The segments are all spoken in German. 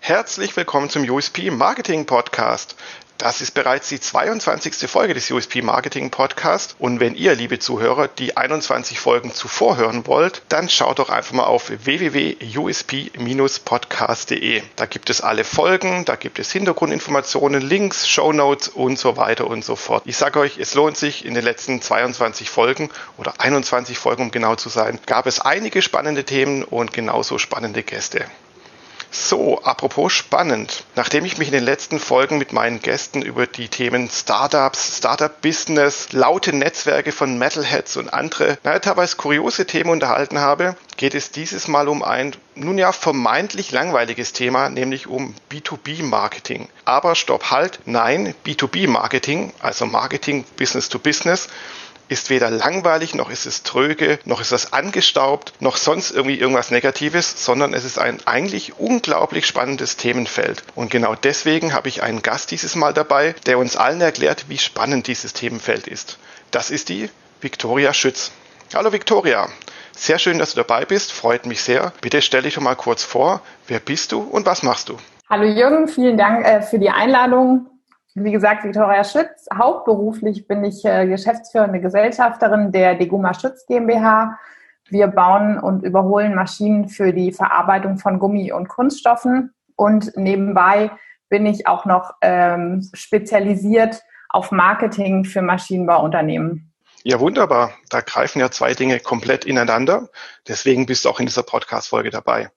Herzlich willkommen zum USP Marketing Podcast. Das ist bereits die 22. Folge des USP Marketing Podcast. Und wenn ihr, liebe Zuhörer, die 21 Folgen zuvor hören wollt, dann schaut doch einfach mal auf www.usp-podcast.de. Da gibt es alle Folgen, da gibt es Hintergrundinformationen, Links, Show Notes und so weiter und so fort. Ich sage euch, es lohnt sich. In den letzten 22 Folgen oder 21 Folgen, um genau zu sein, gab es einige spannende Themen und genauso spannende Gäste. So, apropos spannend. Nachdem ich mich in den letzten Folgen mit meinen Gästen über die Themen Startups, Startup-Business, laute Netzwerke von Metalheads und andere, naja, teilweise kuriose Themen unterhalten habe, geht es dieses Mal um ein, nun ja, vermeintlich langweiliges Thema, nämlich um B2B-Marketing. Aber stopp, halt, nein, B2B-Marketing, also Marketing Business to Business, ist weder langweilig, noch ist es tröge, noch ist es angestaubt, noch sonst irgendwie irgendwas Negatives, sondern es ist ein eigentlich unglaublich spannendes Themenfeld. Und genau deswegen habe ich einen Gast dieses Mal dabei, der uns allen erklärt, wie spannend dieses Themenfeld ist. Das ist die Viktoria Schütz. Hallo Viktoria. Sehr schön, dass du dabei bist, freut mich sehr. Bitte stell dich doch mal kurz vor, wer bist du und was machst du? Hallo Jürgen, vielen Dank äh, für die Einladung. Wie gesagt, Viktoria Schütz. Hauptberuflich bin ich äh, geschäftsführende Gesellschafterin der Deguma Schütz GmbH. Wir bauen und überholen Maschinen für die Verarbeitung von Gummi und Kunststoffen. Und nebenbei bin ich auch noch ähm, spezialisiert auf Marketing für Maschinenbauunternehmen. Ja, wunderbar. Da greifen ja zwei Dinge komplett ineinander. Deswegen bist du auch in dieser Podcast-Folge dabei.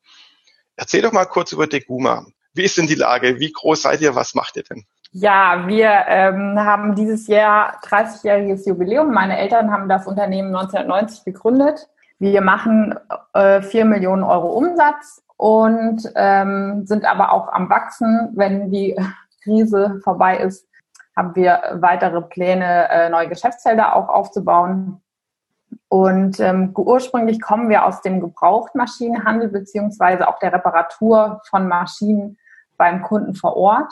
Erzähl doch mal kurz über Deguma. Wie ist denn die Lage? Wie groß seid ihr? Was macht ihr denn? Ja, wir ähm, haben dieses Jahr 30-jähriges Jubiläum. Meine Eltern haben das Unternehmen 1990 gegründet. Wir machen äh, 4 Millionen Euro Umsatz und ähm, sind aber auch am Wachsen. Wenn die Krise vorbei ist, haben wir weitere Pläne, äh, neue Geschäftsfelder auch aufzubauen. Und ähm, ursprünglich kommen wir aus dem Gebrauchtmaschinenhandel beziehungsweise auch der Reparatur von Maschinen beim Kunden vor Ort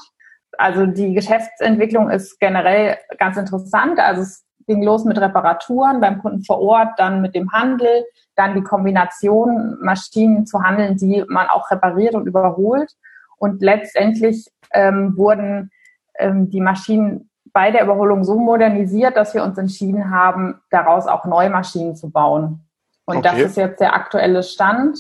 also die Geschäftsentwicklung ist generell ganz interessant. Also es ging los mit Reparaturen beim Kunden vor Ort, dann mit dem Handel, dann die Kombination Maschinen zu handeln, die man auch repariert und überholt. Und letztendlich ähm, wurden ähm, die Maschinen bei der Überholung so modernisiert, dass wir uns entschieden haben, daraus auch neue Maschinen zu bauen. Und okay. das ist jetzt der aktuelle Stand.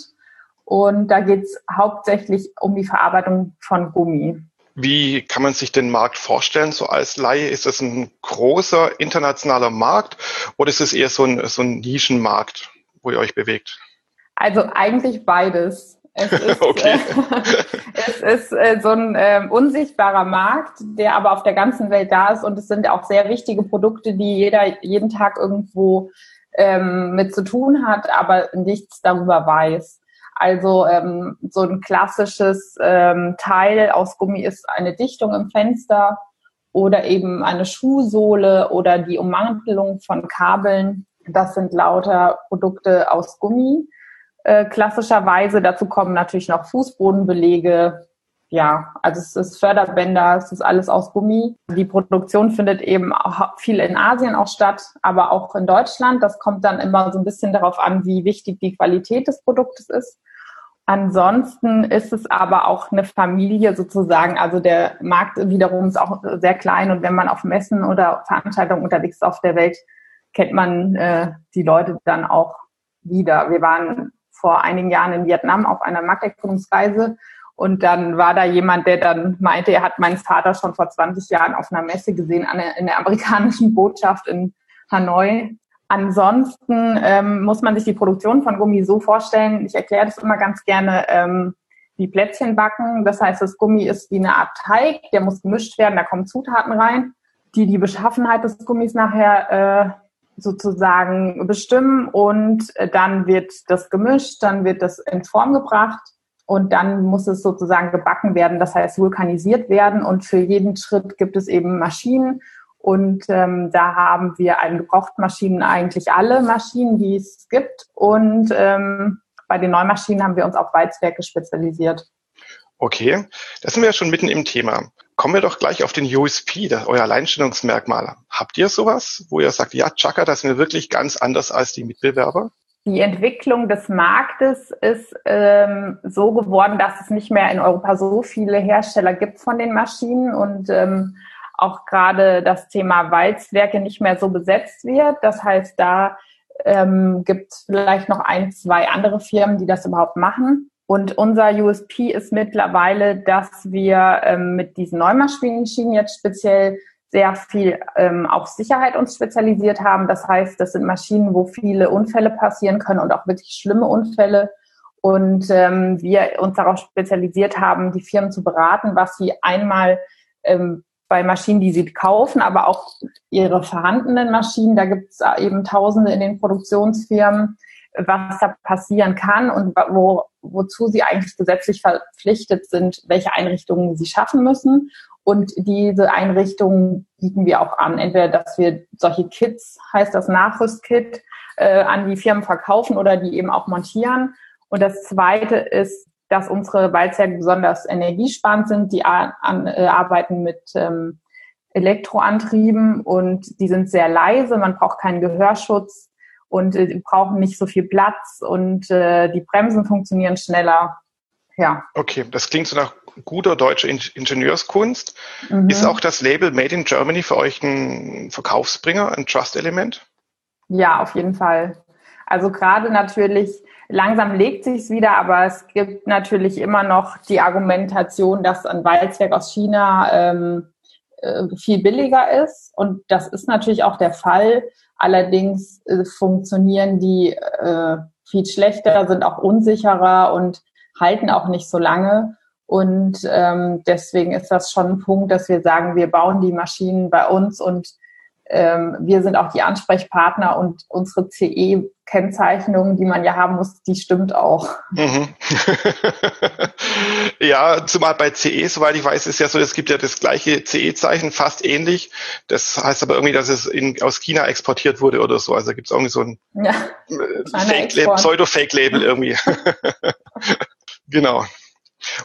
Und da geht es hauptsächlich um die Verarbeitung von Gummi. Wie kann man sich den Markt vorstellen, so als Laie? Ist das ein großer internationaler Markt oder ist es eher so ein, so ein Nischenmarkt, wo ihr euch bewegt? Also eigentlich beides. Es ist, okay. äh, es ist äh, so ein äh, unsichtbarer Markt, der aber auf der ganzen Welt da ist und es sind auch sehr wichtige Produkte, die jeder jeden Tag irgendwo ähm, mit zu tun hat, aber nichts darüber weiß. Also ähm, so ein klassisches ähm, Teil aus Gummi ist eine Dichtung im Fenster oder eben eine Schuhsohle oder die Ummantelung von Kabeln. Das sind lauter Produkte aus Gummi. Äh, klassischerweise dazu kommen natürlich noch Fußbodenbelege, ja, also es ist Förderbänder, es ist alles aus Gummi. Die Produktion findet eben auch viel in Asien auch statt, aber auch in Deutschland. Das kommt dann immer so ein bisschen darauf an, wie wichtig die Qualität des Produktes ist. Ansonsten ist es aber auch eine Familie sozusagen. Also der Markt wiederum ist auch sehr klein und wenn man auf Messen oder Veranstaltungen unterwegs ist auf der Welt, kennt man äh, die Leute dann auch wieder. Wir waren vor einigen Jahren in Vietnam auf einer Markterkundungsreise und dann war da jemand, der dann meinte, er hat meinen Vater schon vor 20 Jahren auf einer Messe gesehen, in der amerikanischen Botschaft in Hanoi. Ansonsten ähm, muss man sich die Produktion von Gummi so vorstellen, ich erkläre das immer ganz gerne, ähm, wie Plätzchen backen. Das heißt, das Gummi ist wie eine Art Teig, der muss gemischt werden, da kommen Zutaten rein, die die Beschaffenheit des Gummis nachher äh, sozusagen bestimmen und äh, dann wird das gemischt, dann wird das in Form gebracht und dann muss es sozusagen gebacken werden, das heißt vulkanisiert werden und für jeden Schritt gibt es eben Maschinen und ähm, da haben wir an Gebrauchtmaschinen eigentlich alle Maschinen, die es gibt. Und ähm, bei den Neumaschinen haben wir uns auf Walzwerke spezialisiert. Okay, da sind wir ja schon mitten im Thema. kommen wir doch gleich auf den USP, das, euer Alleinstellungsmerkmal. Habt ihr sowas, wo ihr sagt, ja, Chaka, das sind wir wirklich ganz anders als die Mitbewerber? Die Entwicklung des Marktes ist ähm, so geworden, dass es nicht mehr in Europa so viele Hersteller gibt von den Maschinen und ähm, auch gerade das Thema Walzwerke nicht mehr so besetzt wird. Das heißt, da ähm, gibt es vielleicht noch ein, zwei andere Firmen, die das überhaupt machen. Und unser USP ist mittlerweile, dass wir ähm, mit diesen Neumaschinen jetzt speziell sehr viel ähm, auf Sicherheit uns spezialisiert haben. Das heißt, das sind Maschinen, wo viele Unfälle passieren können und auch wirklich schlimme Unfälle. Und ähm, wir uns darauf spezialisiert haben, die Firmen zu beraten, was sie einmal ähm, bei Maschinen, die sie kaufen, aber auch ihre vorhandenen Maschinen, da gibt es eben Tausende in den Produktionsfirmen, was da passieren kann und wo, wozu sie eigentlich gesetzlich verpflichtet sind, welche Einrichtungen sie schaffen müssen. Und diese Einrichtungen bieten wir auch an. Entweder, dass wir solche Kits, heißt das Nachrüstkit, äh, an die Firmen verkaufen oder die eben auch montieren. Und das Zweite ist, dass unsere Walzwerke besonders energiesparend sind. Die an, äh, arbeiten mit ähm, Elektroantrieben und die sind sehr leise. Man braucht keinen Gehörschutz und äh, brauchen nicht so viel Platz und äh, die Bremsen funktionieren schneller. Ja. Okay, das klingt so nach guter deutscher Ingenieurskunst. Mhm. Ist auch das Label Made in Germany für euch ein Verkaufsbringer, ein Trust-Element? Ja, auf jeden Fall. Also gerade natürlich, langsam legt sich's wieder, aber es gibt natürlich immer noch die Argumentation, dass ein Walzwerk aus China ähm, äh, viel billiger ist. Und das ist natürlich auch der Fall. Allerdings äh, funktionieren die äh, viel schlechter, sind auch unsicherer und halten auch nicht so lange. Und ähm, deswegen ist das schon ein Punkt, dass wir sagen, wir bauen die Maschinen bei uns und ähm, wir sind auch die Ansprechpartner und unsere CE-Kennzeichnung, die man ja haben muss, die stimmt auch. Mhm. ja, zumal bei CE, soweit ich weiß, ist ja so, es gibt ja das gleiche CE-Zeichen, fast ähnlich. Das heißt aber irgendwie, dass es in, aus China exportiert wurde oder so. Also gibt es irgendwie so ein ja, äh, Pseudo-Fake-Label irgendwie. genau.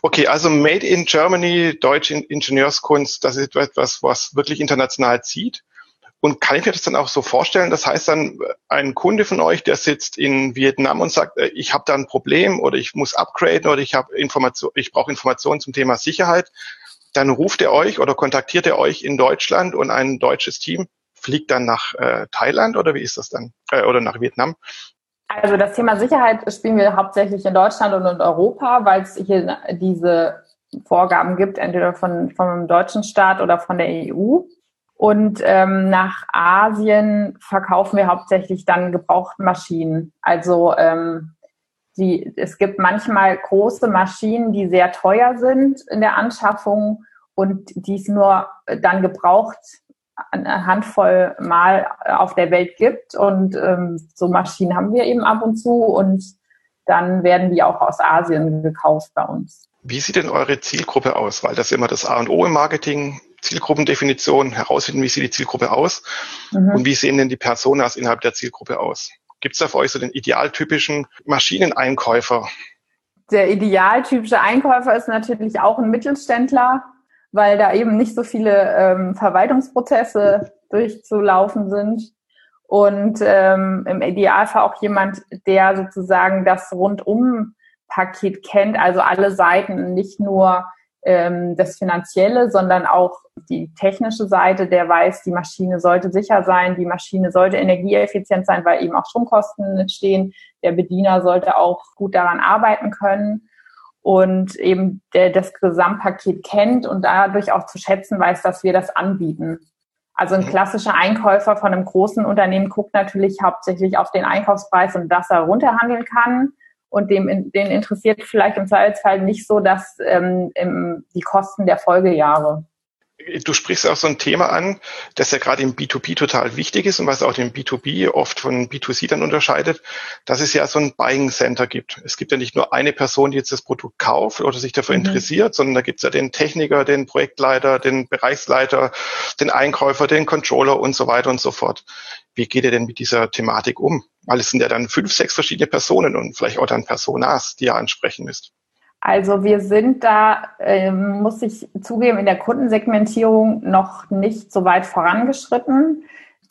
Okay, also Made in Germany, deutsche Ingenieurskunst, das ist etwas, was wirklich international zieht. Und kann ich mir das dann auch so vorstellen? Das heißt dann, ein Kunde von euch, der sitzt in Vietnam und sagt, äh, ich habe da ein Problem oder ich muss upgraden oder ich habe Information, ich brauche Informationen zum Thema Sicherheit, dann ruft er euch oder kontaktiert er euch in Deutschland und ein deutsches Team fliegt dann nach äh, Thailand oder wie ist das dann? Äh, oder nach Vietnam? Also das Thema Sicherheit spielen wir hauptsächlich in Deutschland und in Europa, weil es hier diese Vorgaben gibt, entweder von, vom deutschen Staat oder von der EU. Und ähm, nach Asien verkaufen wir hauptsächlich dann Gebrauchtmaschinen. Also ähm, die, es gibt manchmal große Maschinen, die sehr teuer sind in der Anschaffung und die es nur dann gebraucht eine Handvoll Mal auf der Welt gibt. Und ähm, so Maschinen haben wir eben ab und zu und dann werden die auch aus Asien gekauft bei uns. Wie sieht denn eure Zielgruppe aus? Weil das immer das A und O im Marketing. Zielgruppendefinition, herausfinden, wie sieht die Zielgruppe aus mhm. und wie sehen denn die Personas innerhalb der Zielgruppe aus. Gibt es da für euch so den idealtypischen Maschineneinkäufer? Der idealtypische Einkäufer ist natürlich auch ein Mittelständler, weil da eben nicht so viele ähm, Verwaltungsprozesse durchzulaufen sind. Und ähm, im Idealfall auch jemand, der sozusagen das Rundum-Paket kennt, also alle Seiten, nicht nur ähm, das Finanzielle, sondern auch die technische Seite, der weiß, die Maschine sollte sicher sein, die Maschine sollte energieeffizient sein, weil eben auch Stromkosten entstehen. Der Bediener sollte auch gut daran arbeiten können und eben der das Gesamtpaket kennt und dadurch auch zu schätzen weiß, dass wir das anbieten. Also ein mhm. klassischer Einkäufer von einem großen Unternehmen guckt natürlich hauptsächlich auf den Einkaufspreis und dass er runterhandeln kann und dem, den interessiert vielleicht im Zweifelsfall nicht so, dass ähm, im, die Kosten der Folgejahre. Du sprichst auch so ein Thema an, das ja gerade im B2B total wichtig ist und was auch den B2B oft von B2C dann unterscheidet, dass es ja so ein Buying Center gibt. Es gibt ja nicht nur eine Person, die jetzt das Produkt kauft oder sich dafür mhm. interessiert, sondern da gibt es ja den Techniker, den Projektleiter, den Bereichsleiter, den Einkäufer, den Controller und so weiter und so fort. Wie geht ihr denn mit dieser Thematik um? Weil es sind ja dann fünf, sechs verschiedene Personen und vielleicht auch dann Personas, die ihr ansprechen müsst. Also wir sind da, ähm, muss ich zugeben, in der Kundensegmentierung noch nicht so weit vorangeschritten.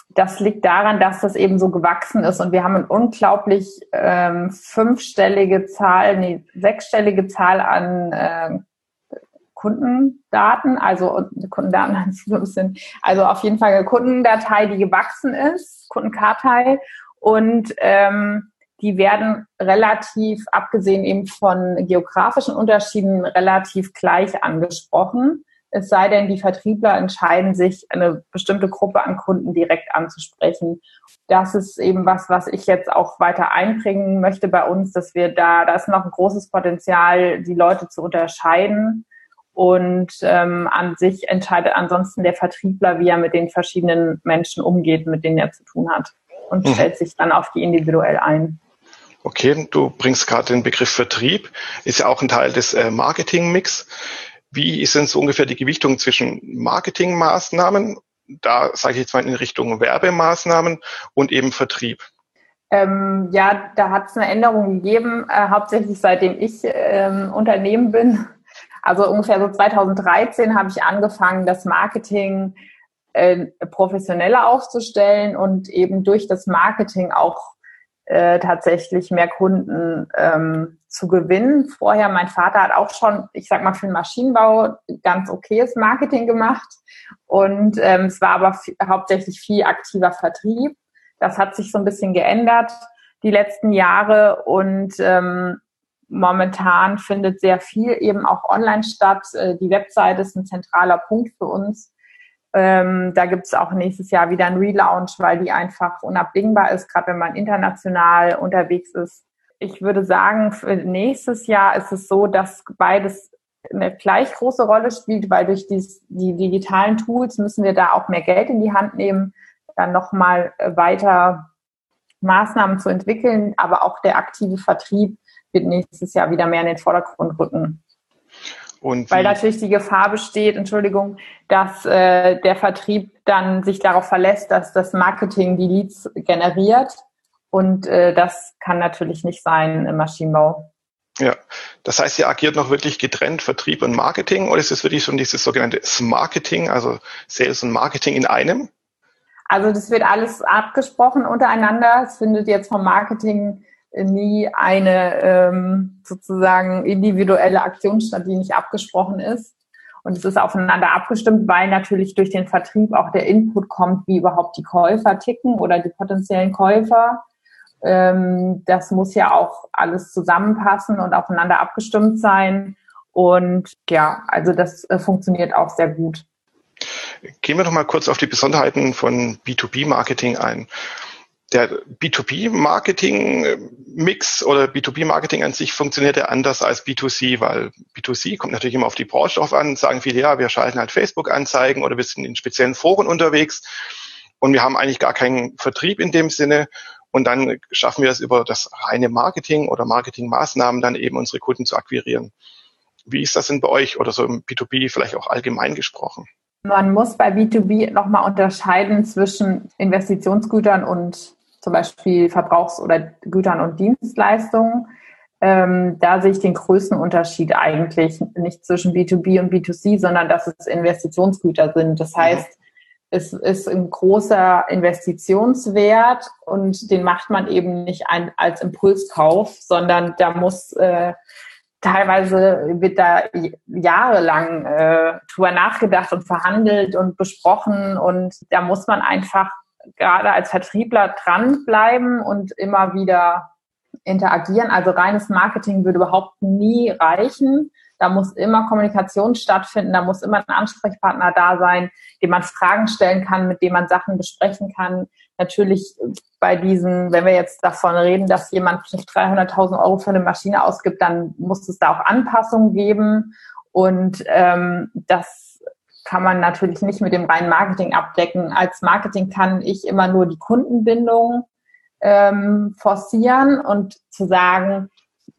Das liegt daran, dass das eben so gewachsen ist und wir haben eine unglaublich ähm, fünfstellige Zahl, nee, sechsstellige Zahl an äh, Kundendaten, also Kundendaten also auf jeden Fall eine Kundendatei, die gewachsen ist, Kundenkartei und ähm, die werden relativ, abgesehen eben von geografischen Unterschieden, relativ gleich angesprochen. Es sei denn, die Vertriebler entscheiden sich, eine bestimmte Gruppe an Kunden direkt anzusprechen. Das ist eben was, was ich jetzt auch weiter einbringen möchte bei uns, dass wir da, da ist noch ein großes Potenzial, die Leute zu unterscheiden. Und ähm, an sich entscheidet ansonsten der Vertriebler, wie er mit den verschiedenen Menschen umgeht, mit denen er zu tun hat. Und mhm. stellt sich dann auf die individuell ein. Okay, du bringst gerade den Begriff Vertrieb, ist ja auch ein Teil des äh, Marketing-Mix. Wie ist denn so ungefähr die Gewichtung zwischen Marketingmaßnahmen, da sage ich jetzt mal in Richtung Werbemaßnahmen und eben Vertrieb? Ähm, ja, da hat es eine Änderung gegeben, äh, hauptsächlich seitdem ich ähm, Unternehmen bin. Also ungefähr so 2013 habe ich angefangen, das Marketing äh, professioneller aufzustellen und eben durch das Marketing auch äh, tatsächlich mehr Kunden ähm, zu gewinnen. Vorher, mein Vater hat auch schon, ich sag mal, für den Maschinenbau ganz okayes Marketing gemacht. Und ähm, es war aber hauptsächlich viel aktiver Vertrieb. Das hat sich so ein bisschen geändert die letzten Jahre und ähm, momentan findet sehr viel eben auch online statt. Äh, die Webseite ist ein zentraler Punkt für uns. Ähm, da gibt es auch nächstes Jahr wieder einen Relaunch, weil die einfach unabdingbar ist, gerade wenn man international unterwegs ist. Ich würde sagen, für nächstes Jahr ist es so, dass beides eine gleich große Rolle spielt, weil durch dies, die digitalen Tools müssen wir da auch mehr Geld in die Hand nehmen, dann nochmal weiter Maßnahmen zu entwickeln. Aber auch der aktive Vertrieb wird nächstes Jahr wieder mehr in den Vordergrund rücken. Und Weil natürlich die Gefahr besteht, Entschuldigung, dass äh, der Vertrieb dann sich darauf verlässt, dass das Marketing die Leads generiert. Und äh, das kann natürlich nicht sein im Maschinenbau. Ja, das heißt, ihr agiert noch wirklich getrennt Vertrieb und Marketing oder ist es wirklich schon dieses sogenannte Marketing, also Sales und Marketing in einem? Also das wird alles abgesprochen untereinander. Es findet jetzt vom Marketing nie eine ähm, sozusagen individuelle Aktion statt, die nicht abgesprochen ist. Und es ist aufeinander abgestimmt, weil natürlich durch den Vertrieb auch der Input kommt, wie überhaupt die Käufer ticken oder die potenziellen Käufer. Ähm, das muss ja auch alles zusammenpassen und aufeinander abgestimmt sein. Und ja, also das äh, funktioniert auch sehr gut. Gehen wir noch mal kurz auf die Besonderheiten von B2B-Marketing ein der B2B-Marketing-Mix oder B2B-Marketing an sich funktioniert ja anders als B2C, weil B2C kommt natürlich immer auf die Branche drauf an, sagen viele, ja, wir schalten halt Facebook-Anzeigen oder wir sind in speziellen Foren unterwegs und wir haben eigentlich gar keinen Vertrieb in dem Sinne und dann schaffen wir es über das reine Marketing oder Marketingmaßnahmen dann eben unsere Kunden zu akquirieren. Wie ist das denn bei euch oder so im B2B vielleicht auch allgemein gesprochen? Man muss bei B2B nochmal unterscheiden zwischen Investitionsgütern und zum Beispiel Verbrauchs- oder Gütern und Dienstleistungen. Ähm, da sehe ich den größten Unterschied eigentlich nicht zwischen B2B und B2C, sondern dass es Investitionsgüter sind. Das mhm. heißt, es ist ein großer Investitionswert und den macht man eben nicht ein, als Impulskauf, sondern da muss äh, teilweise wird da jahrelang äh, drüber nachgedacht und verhandelt und besprochen und da muss man einfach gerade als Vertriebler dranbleiben und immer wieder interagieren. Also reines Marketing würde überhaupt nie reichen. Da muss immer Kommunikation stattfinden, da muss immer ein Ansprechpartner da sein, dem man Fragen stellen kann, mit dem man Sachen besprechen kann. Natürlich bei diesen, wenn wir jetzt davon reden, dass jemand 300.000 Euro für eine Maschine ausgibt, dann muss es da auch Anpassungen geben. Und ähm, das kann man natürlich nicht mit dem reinen Marketing abdecken. Als Marketing kann ich immer nur die Kundenbindung ähm, forcieren und zu sagen,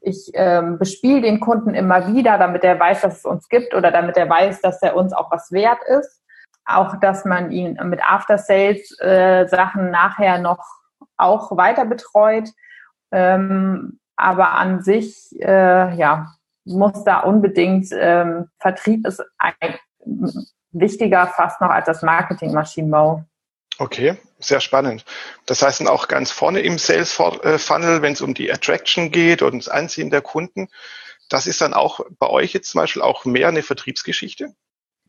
ich ähm, bespiele den Kunden immer wieder, damit er weiß, dass es uns gibt oder damit er weiß, dass er uns auch was wert ist. Auch, dass man ihn mit After-Sales-Sachen äh, nachher noch auch weiter betreut. Ähm, aber an sich, äh, ja, muss da unbedingt, ähm, Vertrieb ist ein, wichtiger fast noch als das Marketing-Maschinenbau. Okay, sehr spannend. Das heißt dann auch ganz vorne im Sales Funnel, wenn es um die Attraction geht und das Anziehen der Kunden, das ist dann auch bei euch jetzt zum Beispiel auch mehr eine Vertriebsgeschichte?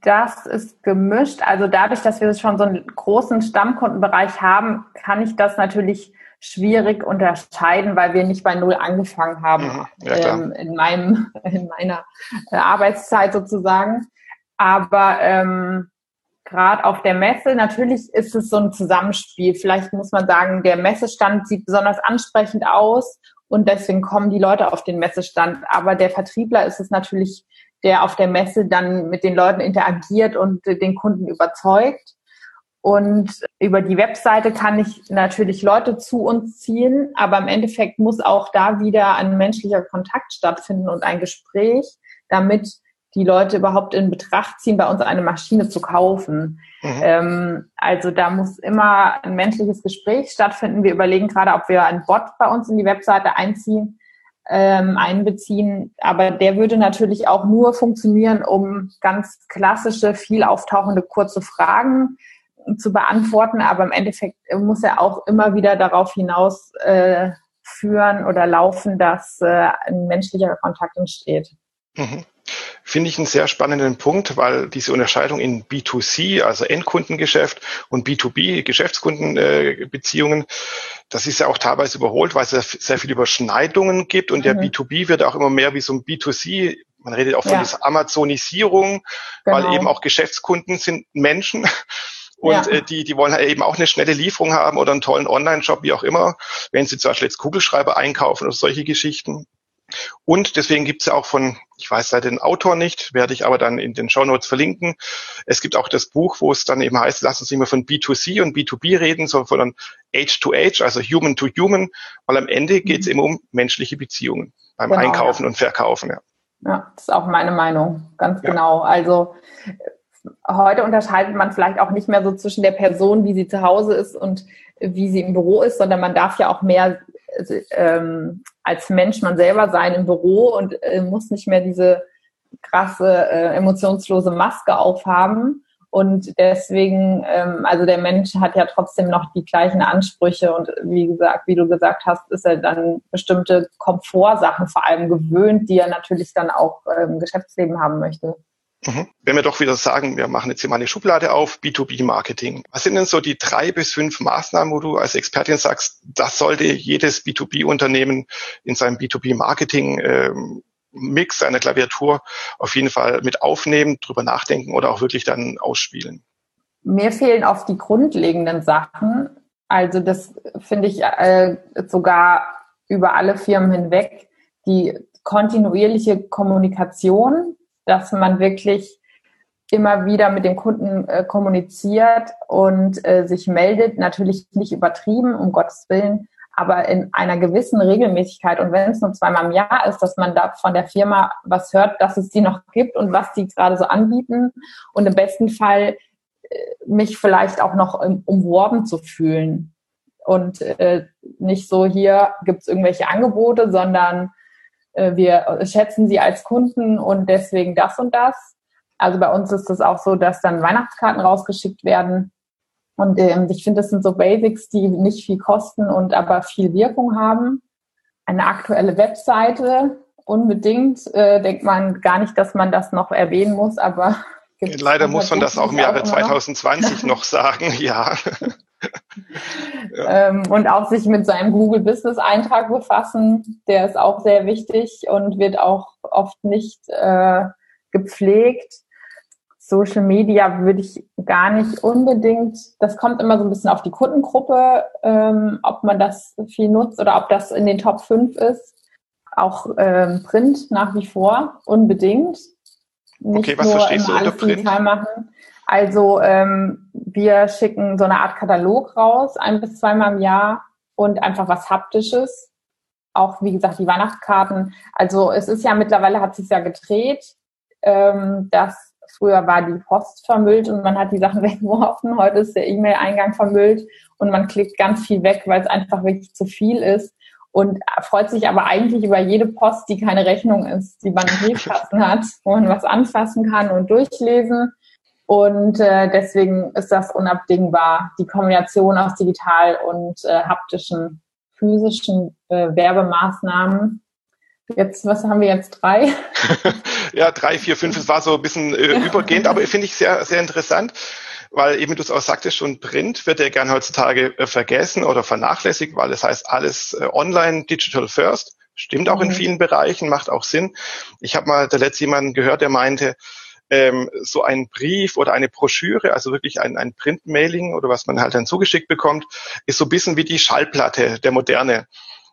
Das ist gemischt. Also dadurch, dass wir schon so einen großen Stammkundenbereich haben, kann ich das natürlich schwierig unterscheiden, weil wir nicht bei Null angefangen haben mhm. ja, ähm, in, meinem, in meiner äh, Arbeitszeit sozusagen. Aber ähm, gerade auf der Messe, natürlich ist es so ein Zusammenspiel. Vielleicht muss man sagen, der Messestand sieht besonders ansprechend aus und deswegen kommen die Leute auf den Messestand. Aber der Vertriebler ist es natürlich, der auf der Messe dann mit den Leuten interagiert und den Kunden überzeugt. Und über die Webseite kann ich natürlich Leute zu uns ziehen, aber im Endeffekt muss auch da wieder ein menschlicher Kontakt stattfinden und ein Gespräch, damit die Leute überhaupt in Betracht ziehen, bei uns eine Maschine zu kaufen. Mhm. Ähm, also da muss immer ein menschliches Gespräch stattfinden. Wir überlegen gerade, ob wir einen Bot bei uns in die Webseite einziehen, ähm, einbeziehen. Aber der würde natürlich auch nur funktionieren, um ganz klassische, viel auftauchende kurze Fragen zu beantworten. Aber im Endeffekt muss er auch immer wieder darauf hinaus äh, führen oder laufen, dass äh, ein menschlicher Kontakt entsteht. Mhm. Finde ich einen sehr spannenden Punkt, weil diese Unterscheidung in B2C, also Endkundengeschäft und B2B, Geschäftskundenbeziehungen, das ist ja auch teilweise überholt, weil es sehr viele Überschneidungen gibt und mhm. der B2B wird auch immer mehr wie so ein B2C man redet auch von ja. dieser Amazonisierung, genau. weil eben auch Geschäftskunden sind Menschen und ja. äh, die, die wollen halt eben auch eine schnelle Lieferung haben oder einen tollen Online-Shop, wie auch immer, wenn sie zum Beispiel jetzt Kugelschreiber einkaufen oder solche Geschichten. Und deswegen gibt es ja auch von, ich weiß leider den Autor nicht, werde ich aber dann in den Show Notes verlinken. Es gibt auch das Buch, wo es dann eben heißt, lass uns nicht mehr von B2C und B2B reden, sondern von Age to Age, also Human to Human, weil am Ende geht es mhm. immer um menschliche Beziehungen beim genau, Einkaufen ja. und Verkaufen. Ja. ja, das ist auch meine Meinung, ganz ja. genau. Also heute unterscheidet man vielleicht auch nicht mehr so zwischen der Person, wie sie zu Hause ist und wie sie im Büro ist, sondern man darf ja auch mehr ähm, als Mensch man selber sein im Büro und äh, muss nicht mehr diese krasse, äh, emotionslose Maske aufhaben. Und deswegen, ähm, also der Mensch hat ja trotzdem noch die gleichen Ansprüche und wie gesagt, wie du gesagt hast, ist er dann bestimmte Komfortsachen vor allem gewöhnt, die er natürlich dann auch im Geschäftsleben haben möchte. Mhm. Wenn wir doch wieder sagen, wir machen jetzt hier mal eine Schublade auf, B2B-Marketing. Was sind denn so die drei bis fünf Maßnahmen, wo du als Expertin sagst, das sollte jedes B2B-Unternehmen in seinem B2B-Marketing ähm, seiner Klaviatur auf jeden Fall mit aufnehmen, drüber nachdenken oder auch wirklich dann ausspielen? Mir fehlen oft die grundlegenden Sachen. Also das finde ich äh, sogar über alle Firmen hinweg. Die kontinuierliche Kommunikation, dass man wirklich immer wieder mit dem Kunden äh, kommuniziert und äh, sich meldet. Natürlich nicht übertrieben, um Gottes Willen, aber in einer gewissen Regelmäßigkeit. Und wenn es nur zweimal im Jahr ist, dass man da von der Firma was hört, dass es die noch gibt und was die gerade so anbieten. Und im besten Fall äh, mich vielleicht auch noch um, umworben zu fühlen. Und äh, nicht so, hier gibt es irgendwelche Angebote, sondern äh, wir schätzen sie als Kunden und deswegen das und das. Also bei uns ist es auch so, dass dann Weihnachtskarten rausgeschickt werden. Und ähm, ich finde, das sind so Basics, die nicht viel kosten und aber viel Wirkung haben. Eine aktuelle Webseite, unbedingt, äh, denkt man gar nicht, dass man das noch erwähnen muss, aber Leider muss man das auch im Jahre 2020 noch sagen, ja. ja. ähm, und auch sich mit seinem Google Business Eintrag befassen, der ist auch sehr wichtig und wird auch oft nicht äh, gepflegt. Social Media würde ich gar nicht unbedingt, das kommt immer so ein bisschen auf die Kundengruppe, ähm, ob man das viel nutzt oder ob das in den Top 5 ist. Auch ähm, Print nach wie vor unbedingt. Nicht okay, was verstehst du unter Print? Machen. Also ähm, wir schicken so eine Art Katalog raus, ein bis zweimal im Jahr und einfach was Haptisches. Auch wie gesagt die Weihnachtskarten. Also es ist ja mittlerweile hat sich ja gedreht, ähm, dass früher war die Post vermüllt und man hat die Sachen weggeworfen. Heute ist der E-Mail-Eingang vermüllt und man klickt ganz viel weg, weil es einfach wirklich zu viel ist. und freut sich aber eigentlich über jede Post, die keine Rechnung ist, die man im Briefkasten hat, wo man was anfassen kann und durchlesen. Und äh, deswegen ist das unabdingbar, die Kombination aus digital und äh, haptischen, physischen äh, Werbemaßnahmen. Jetzt, was haben wir jetzt? Drei? ja, drei, vier, fünf. Es war so ein bisschen äh, übergehend, aber finde ich sehr, sehr interessant weil eben du es auch sagtest, schon Print wird ja gern heutzutage äh, vergessen oder vernachlässigt, weil es heißt alles äh, online, digital first. Stimmt auch mhm. in vielen Bereichen, macht auch Sinn. Ich habe mal der letzte jemanden gehört, der meinte, ähm, so ein Brief oder eine Broschüre, also wirklich ein, ein Printmailing oder was man halt dann zugeschickt bekommt, ist so ein bisschen wie die Schallplatte der Moderne.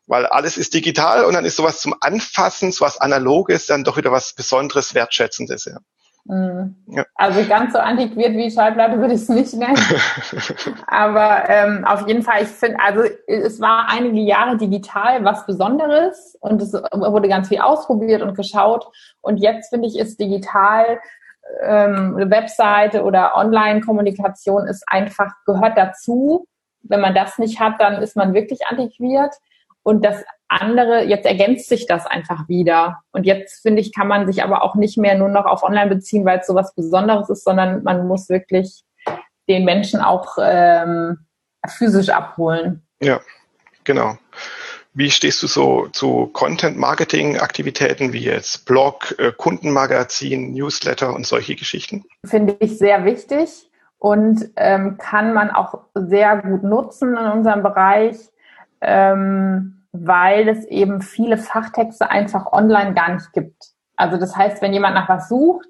Weil alles ist digital und dann ist sowas zum Anfassen, sowas Analoges, dann doch wieder was Besonderes, Wertschätzendes. Ja. Mhm. Ja. Also ganz so antiquiert wie Schallplatte würde ich es nicht nennen. Aber ähm, auf jeden Fall, ich finde, also es war einige Jahre digital was Besonderes und es wurde ganz viel ausprobiert und geschaut. Und jetzt finde ich, ist digital ähm, Webseite oder Online-Kommunikation ist einfach, gehört dazu. Wenn man das nicht hat, dann ist man wirklich antiquiert. Und das andere, jetzt ergänzt sich das einfach wieder. Und jetzt finde ich, kann man sich aber auch nicht mehr nur noch auf Online beziehen, weil es so was Besonderes ist, sondern man muss wirklich den Menschen auch ähm, physisch abholen. Ja, genau. Wie stehst du so zu Content-Marketing-Aktivitäten wie jetzt Blog, äh, Kundenmagazin, Newsletter und solche Geschichten? Finde ich sehr wichtig und ähm, kann man auch sehr gut nutzen in unserem Bereich. Ähm, weil es eben viele Fachtexte einfach online gar nicht gibt. Also das heißt, wenn jemand nach was sucht,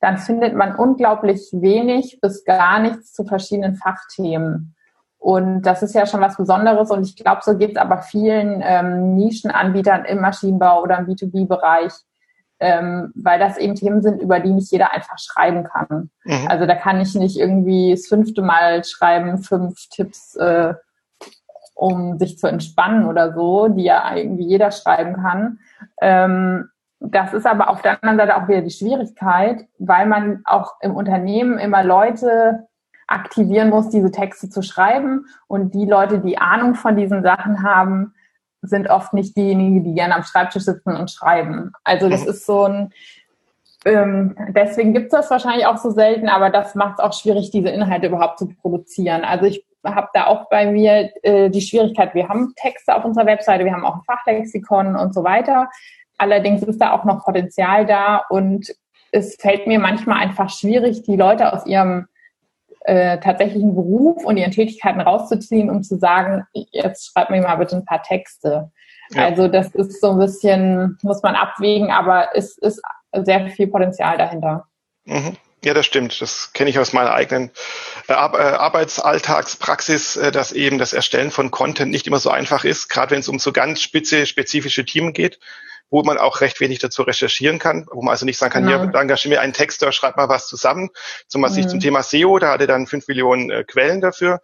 dann findet man unglaublich wenig bis gar nichts zu verschiedenen Fachthemen. Und das ist ja schon was Besonderes und ich glaube, so geht es aber vielen ähm, Nischenanbietern im Maschinenbau oder im B2B-Bereich, ähm, weil das eben Themen sind, über die nicht jeder einfach schreiben kann. Mhm. Also da kann ich nicht irgendwie das fünfte Mal schreiben, fünf Tipps äh, um sich zu entspannen oder so, die ja irgendwie jeder schreiben kann. Ähm, das ist aber auf der anderen Seite auch wieder die Schwierigkeit, weil man auch im Unternehmen immer Leute aktivieren muss, diese Texte zu schreiben. Und die Leute, die Ahnung von diesen Sachen haben, sind oft nicht diejenigen, die gerne am Schreibtisch sitzen und schreiben. Also das mhm. ist so ein, ähm, deswegen gibt es das wahrscheinlich auch so selten, aber das macht es auch schwierig, diese Inhalte überhaupt zu produzieren. Also ich habe da auch bei mir äh, die Schwierigkeit, wir haben Texte auf unserer Webseite, wir haben auch ein Fachlexikon und so weiter. Allerdings ist da auch noch Potenzial da und es fällt mir manchmal einfach schwierig, die Leute aus ihrem äh, tatsächlichen Beruf und ihren Tätigkeiten rauszuziehen, um zu sagen, jetzt schreibt mir mal bitte ein paar Texte. Ja. Also das ist so ein bisschen, muss man abwägen, aber es ist sehr viel Potenzial dahinter. Mhm. Ja, das stimmt. Das kenne ich aus meiner eigenen äh, äh, Arbeitsalltagspraxis, dass eben das Erstellen von Content nicht immer so einfach ist, gerade wenn es um so ganz spitze, spezifische Themen geht, wo man auch recht wenig dazu recherchieren kann, wo man also nicht sagen kann, genau. hier engagiere mir einen Texter, schreib mal was zusammen. Zum Beispiel mhm. zum Thema SEO, da hatte dann fünf Millionen äh, Quellen dafür.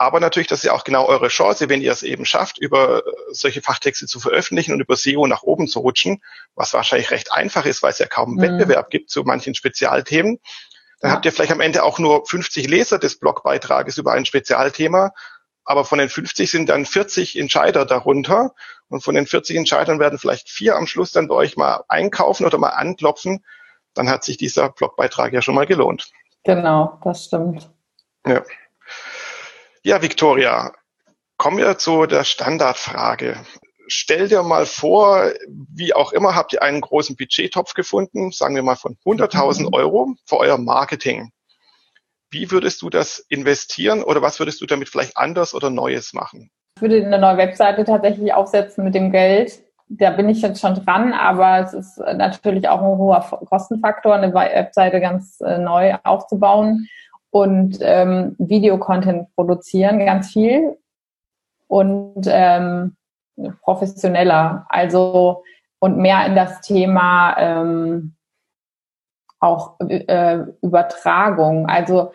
Aber natürlich, das ist ja auch genau eure Chance, wenn ihr es eben schafft, über solche Fachtexte zu veröffentlichen und über SEO nach oben zu rutschen, was wahrscheinlich recht einfach ist, weil es ja kaum mhm. Wettbewerb gibt zu manchen Spezialthemen. Dann ja. habt ihr vielleicht am Ende auch nur 50 Leser des Blogbeitrages über ein Spezialthema, aber von den 50 sind dann 40 Entscheider darunter und von den 40 Entscheidern werden vielleicht vier am Schluss dann bei euch mal einkaufen oder mal anklopfen. Dann hat sich dieser Blogbeitrag ja schon mal gelohnt. Genau, das stimmt. Ja. Ja, Victoria, kommen wir zu der Standardfrage. Stell dir mal vor, wie auch immer, habt ihr einen großen Budgettopf gefunden, sagen wir mal von 100.000 mhm. Euro für euer Marketing. Wie würdest du das investieren oder was würdest du damit vielleicht anders oder Neues machen? Ich würde eine neue Webseite tatsächlich aufsetzen mit dem Geld. Da bin ich jetzt schon dran, aber es ist natürlich auch ein hoher Kostenfaktor, eine Webseite ganz äh, neu aufzubauen und ähm, Videocontent produzieren, ganz viel und ähm, professioneller, also und mehr in das Thema ähm, auch äh, Übertragung. Also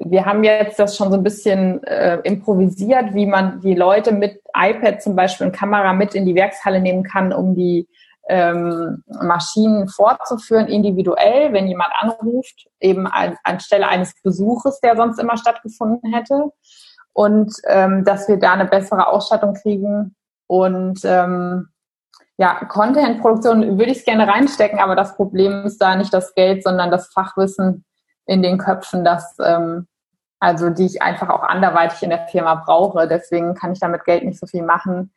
wir haben jetzt das schon so ein bisschen äh, improvisiert, wie man die Leute mit iPad zum Beispiel und Kamera mit in die Werkshalle nehmen kann, um die ähm, Maschinen fortzuführen, individuell, wenn jemand anruft, eben an, anstelle eines Besuches, der sonst immer stattgefunden hätte. Und ähm, dass wir da eine bessere Ausstattung kriegen, Und ähm, ja, Content-Produktion würde ich gerne reinstecken, aber das Problem ist da nicht das Geld, sondern das Fachwissen in den Köpfen, das ähm, also die ich einfach auch anderweitig in der Firma brauche. Deswegen kann ich damit Geld nicht so viel machen.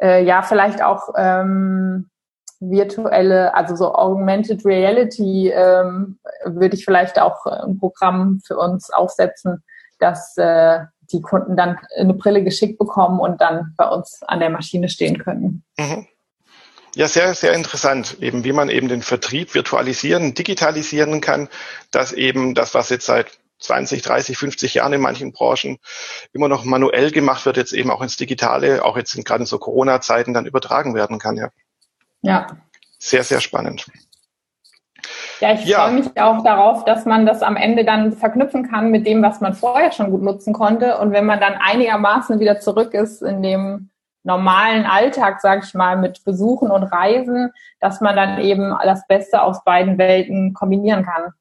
Äh, ja, vielleicht auch ähm, virtuelle, also so Augmented Reality ähm, würde ich vielleicht auch ein Programm für uns aufsetzen, dass äh, die Kunden dann eine Brille geschickt bekommen und dann bei uns an der Maschine stehen können. Mhm. Ja, sehr, sehr interessant, eben wie man eben den Vertrieb virtualisieren, digitalisieren kann, dass eben das, was jetzt seit 20, 30, 50 Jahren in manchen Branchen immer noch manuell gemacht wird, jetzt eben auch ins Digitale, auch jetzt in, gerade in so Corona-Zeiten dann übertragen werden kann, ja. Ja. Sehr, sehr spannend. Ja, ich ja. freue mich auch darauf, dass man das am Ende dann verknüpfen kann mit dem, was man vorher schon gut nutzen konnte. Und wenn man dann einigermaßen wieder zurück ist in dem normalen Alltag, sage ich mal, mit Besuchen und Reisen, dass man dann eben das Beste aus beiden Welten kombinieren kann.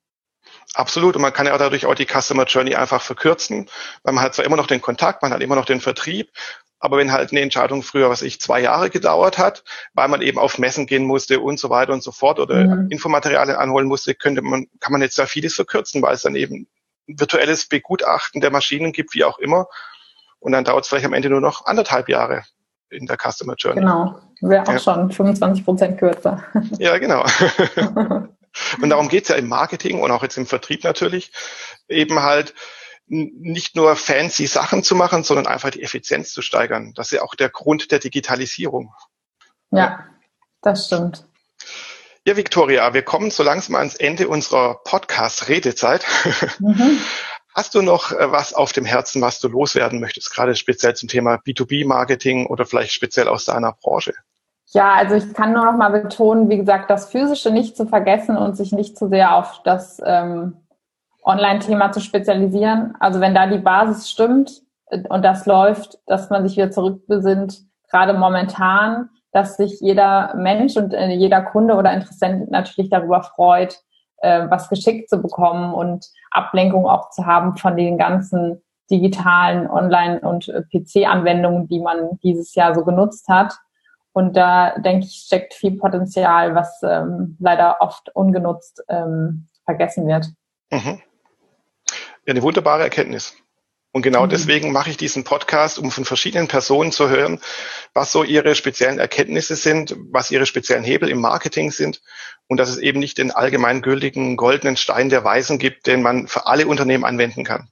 Absolut. Und man kann ja auch dadurch auch die Customer Journey einfach verkürzen, weil man hat zwar immer noch den Kontakt, man hat immer noch den Vertrieb, aber wenn halt eine Entscheidung früher, was ich, zwei Jahre gedauert hat, weil man eben auf Messen gehen musste und so weiter und so fort oder mhm. Infomaterialien anholen musste, könnte man, kann man jetzt da vieles verkürzen, weil es dann eben virtuelles Begutachten der Maschinen gibt, wie auch immer. Und dann dauert es vielleicht am Ende nur noch anderthalb Jahre in der Customer Journey. Genau, wäre auch ja. schon 25 Prozent kürzer. Ja, genau. Und darum geht's ja im Marketing und auch jetzt im Vertrieb natürlich, eben halt nicht nur fancy Sachen zu machen, sondern einfach die Effizienz zu steigern. Das ist ja auch der Grund der Digitalisierung. Ja, das stimmt. Ja, Victoria, wir kommen so langsam ans Ende unserer Podcast-Redezeit. Mhm. Hast du noch äh, was auf dem Herzen, was du loswerden möchtest, gerade speziell zum Thema B2B-Marketing oder vielleicht speziell aus deiner Branche? Ja, also ich kann nur noch mal betonen, wie gesagt, das Physische nicht zu vergessen und sich nicht zu sehr auf das ähm, Online-Thema zu spezialisieren. Also wenn da die Basis stimmt äh, und das läuft, dass man sich wieder zurückbesinnt, gerade momentan, dass sich jeder Mensch und äh, jeder Kunde oder Interessent natürlich darüber freut, äh, was geschickt zu bekommen und Ablenkung auch zu haben von den ganzen digitalen Online- und äh, PC-Anwendungen, die man dieses Jahr so genutzt hat. Und da denke ich, steckt viel Potenzial, was ähm, leider oft ungenutzt ähm, vergessen wird. Mhm. Ja, eine wunderbare Erkenntnis. Und genau mhm. deswegen mache ich diesen Podcast, um von verschiedenen Personen zu hören, was so ihre speziellen Erkenntnisse sind, was ihre speziellen Hebel im Marketing sind und dass es eben nicht den allgemeingültigen goldenen Stein der Weisen gibt, den man für alle Unternehmen anwenden kann.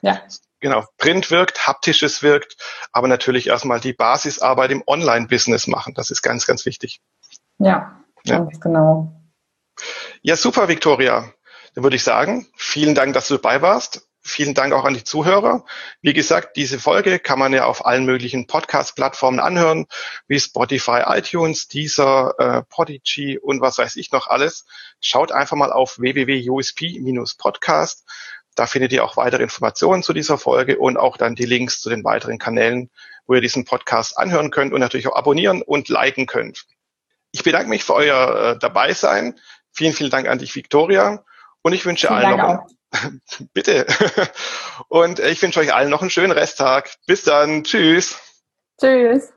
Ja. Genau, Print wirkt, haptisches wirkt, aber natürlich erstmal die Basisarbeit im Online-Business machen. Das ist ganz, ganz wichtig. Ja, ja. ganz genau. Ja, super, Victoria. Dann würde ich sagen, vielen Dank, dass du dabei warst. Vielen Dank auch an die Zuhörer. Wie gesagt, diese Folge kann man ja auf allen möglichen Podcast-Plattformen anhören, wie Spotify, iTunes, Deezer, äh, Podigy und was weiß ich noch alles. Schaut einfach mal auf www.usp-podcast da findet ihr auch weitere Informationen zu dieser Folge und auch dann die Links zu den weiteren Kanälen, wo ihr diesen Podcast anhören könnt und natürlich auch abonnieren und liken könnt. Ich bedanke mich für euer äh, Dabeisein. Vielen, vielen Dank an dich, Victoria. Und ich wünsche vielen allen Dank noch einen, bitte. Und ich wünsche euch allen noch einen schönen Resttag. Bis dann. Tschüss. Tschüss.